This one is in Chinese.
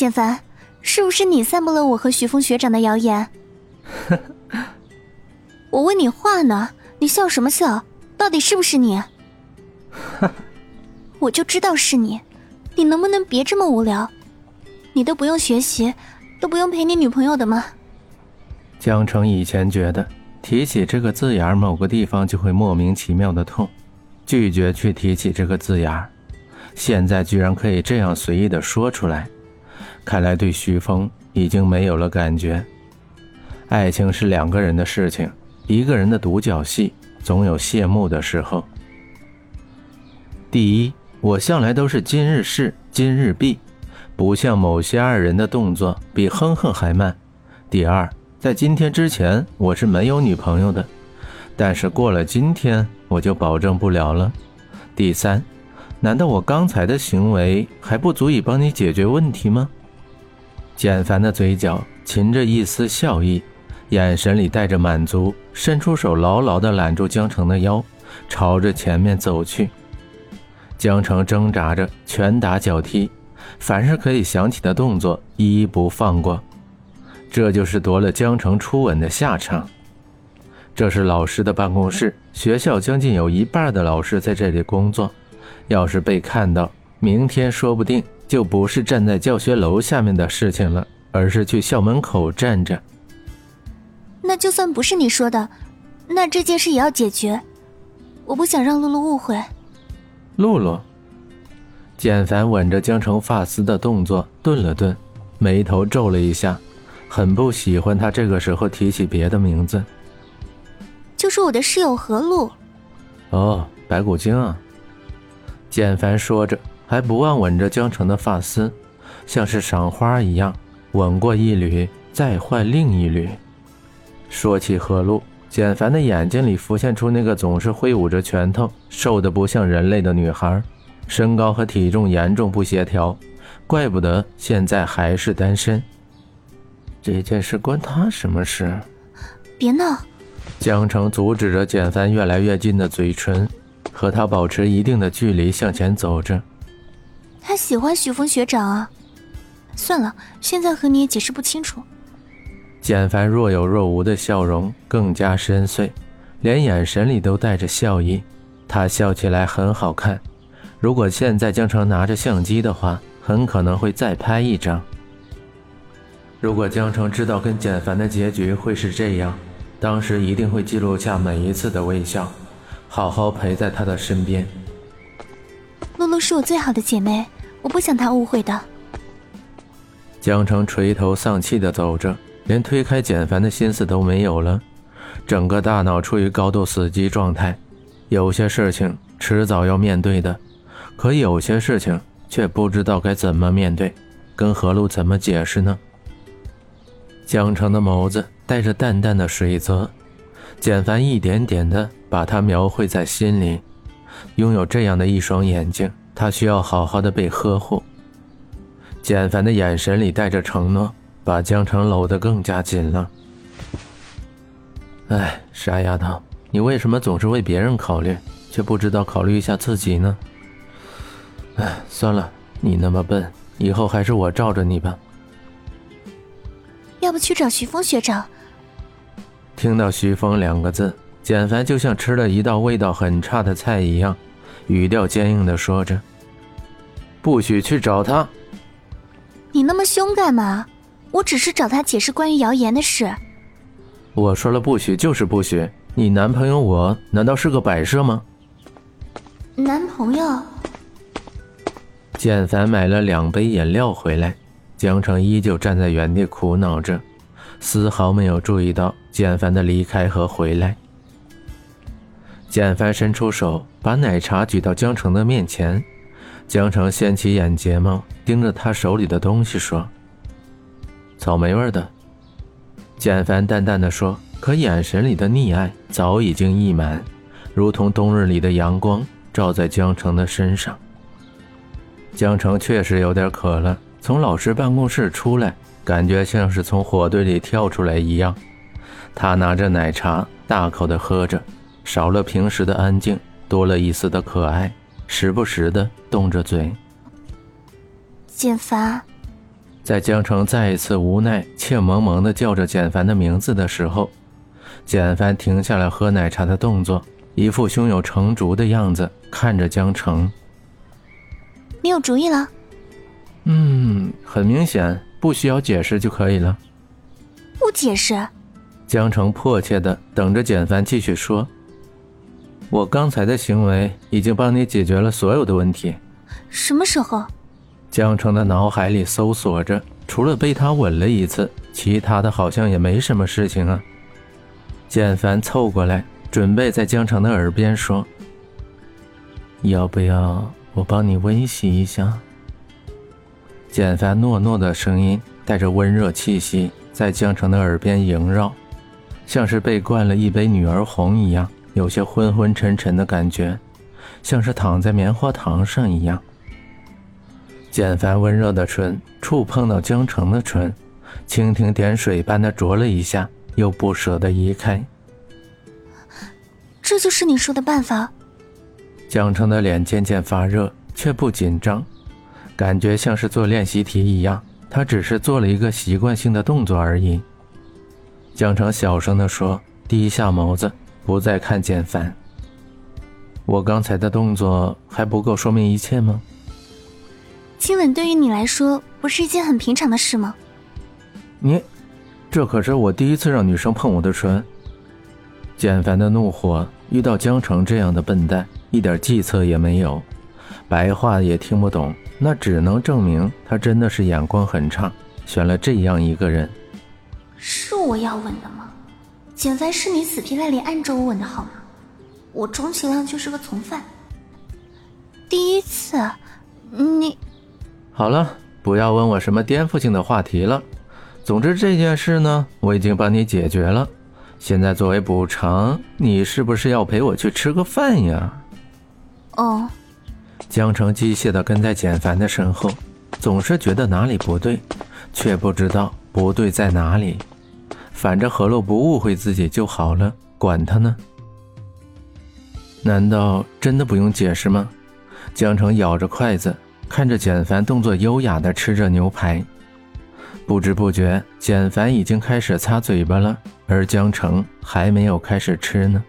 简凡，是不是你散布了我和徐峰学长的谣言？我问你话呢，你笑什么笑？到底是不是你？我就知道是你，你能不能别这么无聊？你都不用学习，都不用陪你女朋友的吗？江城以前觉得提起这个字眼，某个地方就会莫名其妙的痛，拒绝去提起这个字眼。现在居然可以这样随意的说出来，看来对徐峰已经没有了感觉。爱情是两个人的事情，一个人的独角戏总有谢幕的时候。第一，我向来都是今日事今日毕，不像某些二人的动作比哼哼还慢。第二，在今天之前我是没有女朋友的，但是过了今天我就保证不了了。第三。难道我刚才的行为还不足以帮你解决问题吗？简凡的嘴角噙着一丝笑意，眼神里带着满足，伸出手牢牢地揽住江城的腰，朝着前面走去。江城挣扎着，拳打脚踢，凡是可以想起的动作一一不放过。这就是夺了江城初吻的下场。这是老师的办公室，学校将近有一半的老师在这里工作。要是被看到，明天说不定就不是站在教学楼下面的事情了，而是去校门口站着。那就算不是你说的，那这件事也要解决。我不想让露露误会。露露，简凡吻着江城发丝的动作顿了顿，眉头皱了一下，很不喜欢他这个时候提起别的名字。就是我的室友何露。哦，白骨精啊。简凡说着，还不忘吻着江城的发丝，像是赏花一样，吻过一缕，再换另一缕。说起何露，简凡的眼睛里浮现出那个总是挥舞着拳头、瘦得不像人类的女孩，身高和体重严重不协调，怪不得现在还是单身。这件事关他什么事？别闹！江城阻止着简凡越来越近的嘴唇。和他保持一定的距离向前走着。他喜欢许峰学长啊。算了，现在和你也解释不清楚。简凡若有若无的笑容更加深邃，连眼神里都带着笑意。他笑起来很好看。如果现在江城拿着相机的话，很可能会再拍一张。如果江城知道跟简凡的结局会是这样，当时一定会记录下每一次的微笑。好好陪在他的身边。露露是我最好的姐妹，我不想她误会的。江城垂头丧气的走着，连推开简凡的心思都没有了，整个大脑处于高度死机状态。有些事情迟早要面对的，可有些事情却不知道该怎么面对，跟何露怎么解释呢？江城的眸子带着淡淡的水泽，简凡一点点的。把他描绘在心里，拥有这样的一双眼睛，他需要好好的被呵护。简凡的眼神里带着承诺，把江城搂得更加紧了。哎，傻丫头，你为什么总是为别人考虑，却不知道考虑一下自己呢？哎，算了，你那么笨，以后还是我罩着你吧。要不去找徐峰学长？听到“徐峰”两个字。简凡就像吃了一道味道很差的菜一样，语调坚硬的说着：“不许去找他。”你那么凶干嘛？我只是找他解释关于谣言的事。我说了不许就是不许。你男朋友我难道是个摆设吗？男朋友。简凡买了两杯饮料回来，江城依旧站在原地苦恼着，丝毫没有注意到简凡的离开和回来。简凡伸出手，把奶茶举到江城的面前。江城掀起眼睫毛，盯着他手里的东西说：“草莓味的。”简凡淡淡的说，可眼神里的溺爱早已经溢满，如同冬日里的阳光照在江城的身上。江城确实有点渴了，从老师办公室出来，感觉像是从火堆里跳出来一样。他拿着奶茶，大口的喝着。少了平时的安静，多了一丝的可爱，时不时的动着嘴。简凡，在江城再一次无奈怯萌萌的叫着简凡的名字的时候，简凡停下了喝奶茶的动作，一副胸有成竹的样子，看着江城。你有主意了？嗯，很明显，不需要解释就可以了。不解释。江城迫切的等着简凡继续说。我刚才的行为已经帮你解决了所有的问题。什么时候？江城的脑海里搜索着，除了被他吻了一次，其他的好像也没什么事情啊。简凡凑过来，准备在江城的耳边说：“要不要我帮你温习一下？”简凡糯糯的声音带着温热气息，在江城的耳边萦绕，像是被灌了一杯女儿红一样，有些昏昏沉沉的感觉，像是躺在棉花糖上一样。简凡温热的唇触碰到江澄的唇，蜻蜓点水般的啄了一下，又不舍得移开。这就是你说的办法。江澄的脸渐渐发热，却不紧张，感觉像是做练习题一样，他只是做了一个习惯性的动作而已。江澄小声地说，低下眸子，不再看简凡。我刚才的动作还不够说明一切吗？亲吻对于你来说不是一件很平常的事吗？你，这可是我第一次让女生碰我的唇。简凡的怒火遇到江城这样的笨蛋，一点计策也没有，白话也听不懂，那只能证明他真的是眼光很差，选了这样一个人。是我要吻的吗？简凡是你死皮赖脸按着我吻的好吗？我充其量就是个从犯。第一次，你。好了，不要问我什么颠覆性的话题了。总之这件事呢，我已经帮你解决了。现在作为补偿，你是不是要陪我去吃个饭呀？哦。江城机械地跟在简凡的身后，总是觉得哪里不对，却不知道不对在哪里。反正何洛不误会自己就好了，管他呢。难道真的不用解释吗？江城咬着筷子。看着简凡动作优雅的吃着牛排，不知不觉，简凡已经开始擦嘴巴了，而江城还没有开始吃呢。